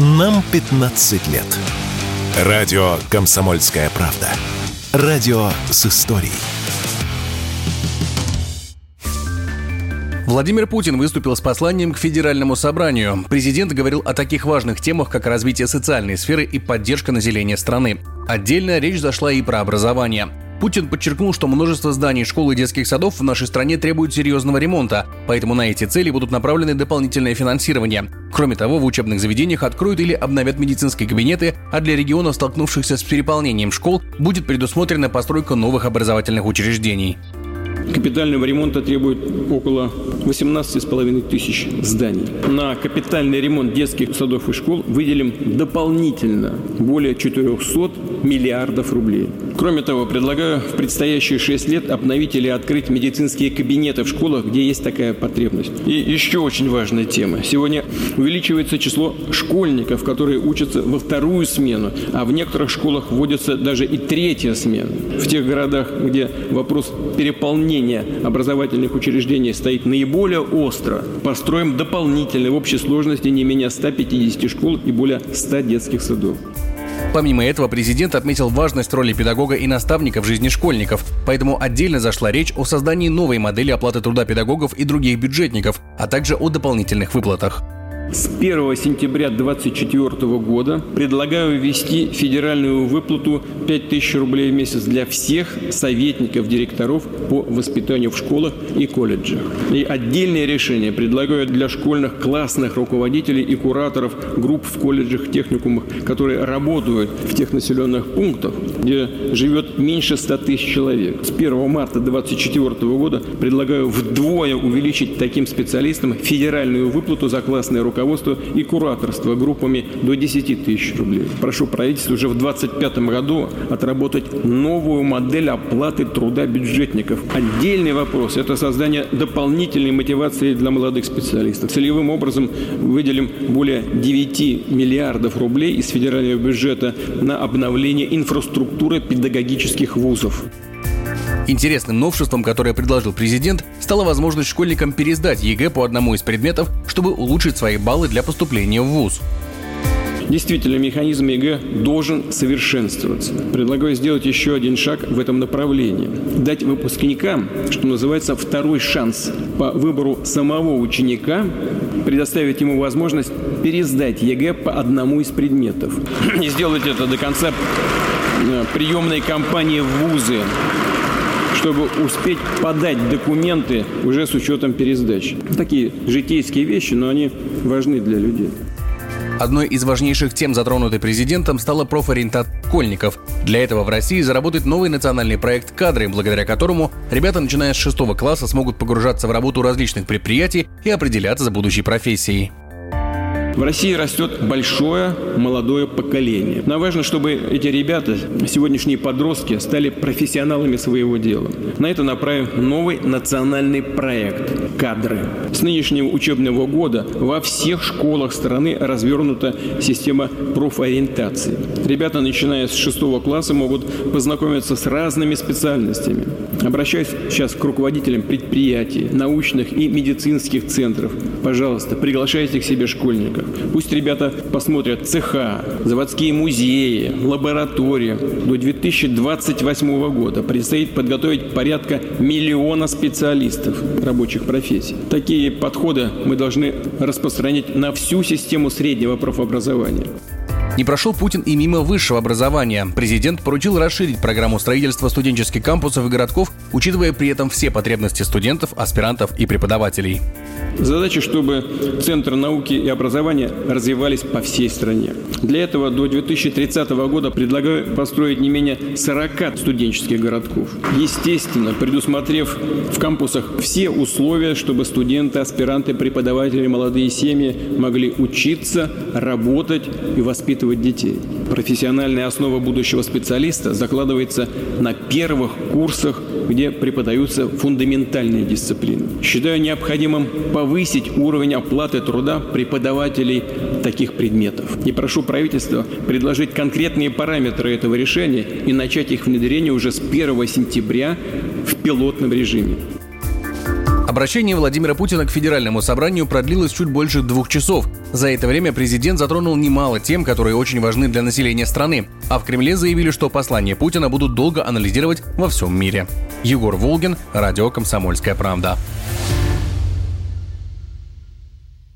Нам 15 лет. Радио «Комсомольская правда». Радио с историей. Владимир Путин выступил с посланием к Федеральному собранию. Президент говорил о таких важных темах, как развитие социальной сферы и поддержка населения страны. Отдельно речь зашла и про образование. Путин подчеркнул, что множество зданий, школ и детских садов в нашей стране требуют серьезного ремонта, поэтому на эти цели будут направлены дополнительное финансирование. Кроме того, в учебных заведениях откроют или обновят медицинские кабинеты, а для регионов, столкнувшихся с переполнением школ, будет предусмотрена постройка новых образовательных учреждений. Капитального ремонта требует около 18,5 тысяч зданий. На капитальный ремонт детских садов и школ выделим дополнительно более 400 миллиардов рублей. Кроме того, предлагаю в предстоящие 6 лет обновить или открыть медицинские кабинеты в школах, где есть такая потребность. И еще очень важная тема. Сегодня увеличивается число школьников, которые учатся во вторую смену, а в некоторых школах вводится даже и третья смена. В тех городах, где вопрос переполнения наполнение образовательных учреждений стоит наиболее остро, построим дополнительно в общей сложности не менее 150 школ и более 100 детских садов. Помимо этого, президент отметил важность роли педагога и наставника в жизни школьников, поэтому отдельно зашла речь о создании новой модели оплаты труда педагогов и других бюджетников, а также о дополнительных выплатах. С 1 сентября 2024 года предлагаю ввести федеральную выплату 5000 рублей в месяц для всех советников директоров по воспитанию в школах и колледжах. И отдельное решение предлагаю для школьных классных руководителей и кураторов групп в колледжах, техникумах, которые работают в тех населенных пунктах, где живет меньше 100 тысяч человек. С 1 марта 2024 года предлагаю вдвое увеличить таким специалистам федеральную выплату за классные руководители руководство и кураторство группами до 10 тысяч рублей. Прошу правительство уже в 2025 году отработать новую модель оплаты труда бюджетников. Отдельный вопрос – это создание дополнительной мотивации для молодых специалистов. Целевым образом выделим более 9 миллиардов рублей из федерального бюджета на обновление инфраструктуры педагогических вузов. Интересным новшеством, которое предложил президент, стала возможность школьникам пересдать ЕГЭ по одному из предметов, чтобы улучшить свои баллы для поступления в ВУЗ. Действительно, механизм ЕГЭ должен совершенствоваться. Предлагаю сделать еще один шаг в этом направлении. Дать выпускникам, что называется, второй шанс по выбору самого ученика, предоставить ему возможность пересдать ЕГЭ по одному из предметов. И сделать это до конца э, приемной кампании в ВУЗы чтобы успеть подать документы уже с учетом пересдачи. Такие житейские вещи, но они важны для людей. Одной из важнейших тем, затронутой президентом, стала профориентация школьников. Для этого в России заработает новый национальный проект «Кадры», благодаря которому ребята, начиная с шестого класса, смогут погружаться в работу различных предприятий и определяться за будущей профессией. В России растет большое молодое поколение. Но важно, чтобы эти ребята, сегодняшние подростки, стали профессионалами своего дела. На это направим новый национальный проект «Кадры». С нынешнего учебного года во всех школах страны развернута система профориентации. Ребята, начиная с шестого класса, могут познакомиться с разными специальностями. Обращаюсь сейчас к руководителям предприятий, научных и медицинских центров. Пожалуйста, приглашайте к себе школьников. Пусть ребята посмотрят цеха, заводские музеи, лаборатории. До 2028 года предстоит подготовить порядка миллиона специалистов рабочих профессий. Такие подходы мы должны распространить на всю систему среднего профобразования. Не прошел Путин и мимо высшего образования. Президент поручил расширить программу строительства студенческих кампусов и городков, учитывая при этом все потребности студентов, аспирантов и преподавателей. Задача, чтобы центры науки и образования развивались по всей стране. Для этого до 2030 года предлагаю построить не менее 40 студенческих городков. Естественно, предусмотрев в кампусах все условия, чтобы студенты, аспиранты, преподаватели, молодые семьи могли учиться, работать и воспитывать воспитывать детей. Профессиональная основа будущего специалиста закладывается на первых курсах, где преподаются фундаментальные дисциплины. Считаю необходимым повысить уровень оплаты труда преподавателей таких предметов. И прошу правительства предложить конкретные параметры этого решения и начать их внедрение уже с 1 сентября в пилотном режиме. Обращение Владимира Путина к Федеральному собранию продлилось чуть больше двух часов. За это время президент затронул немало тем, которые очень важны для населения страны. А в Кремле заявили, что послание Путина будут долго анализировать во всем мире. Егор Волгин, радио «Комсомольская правда».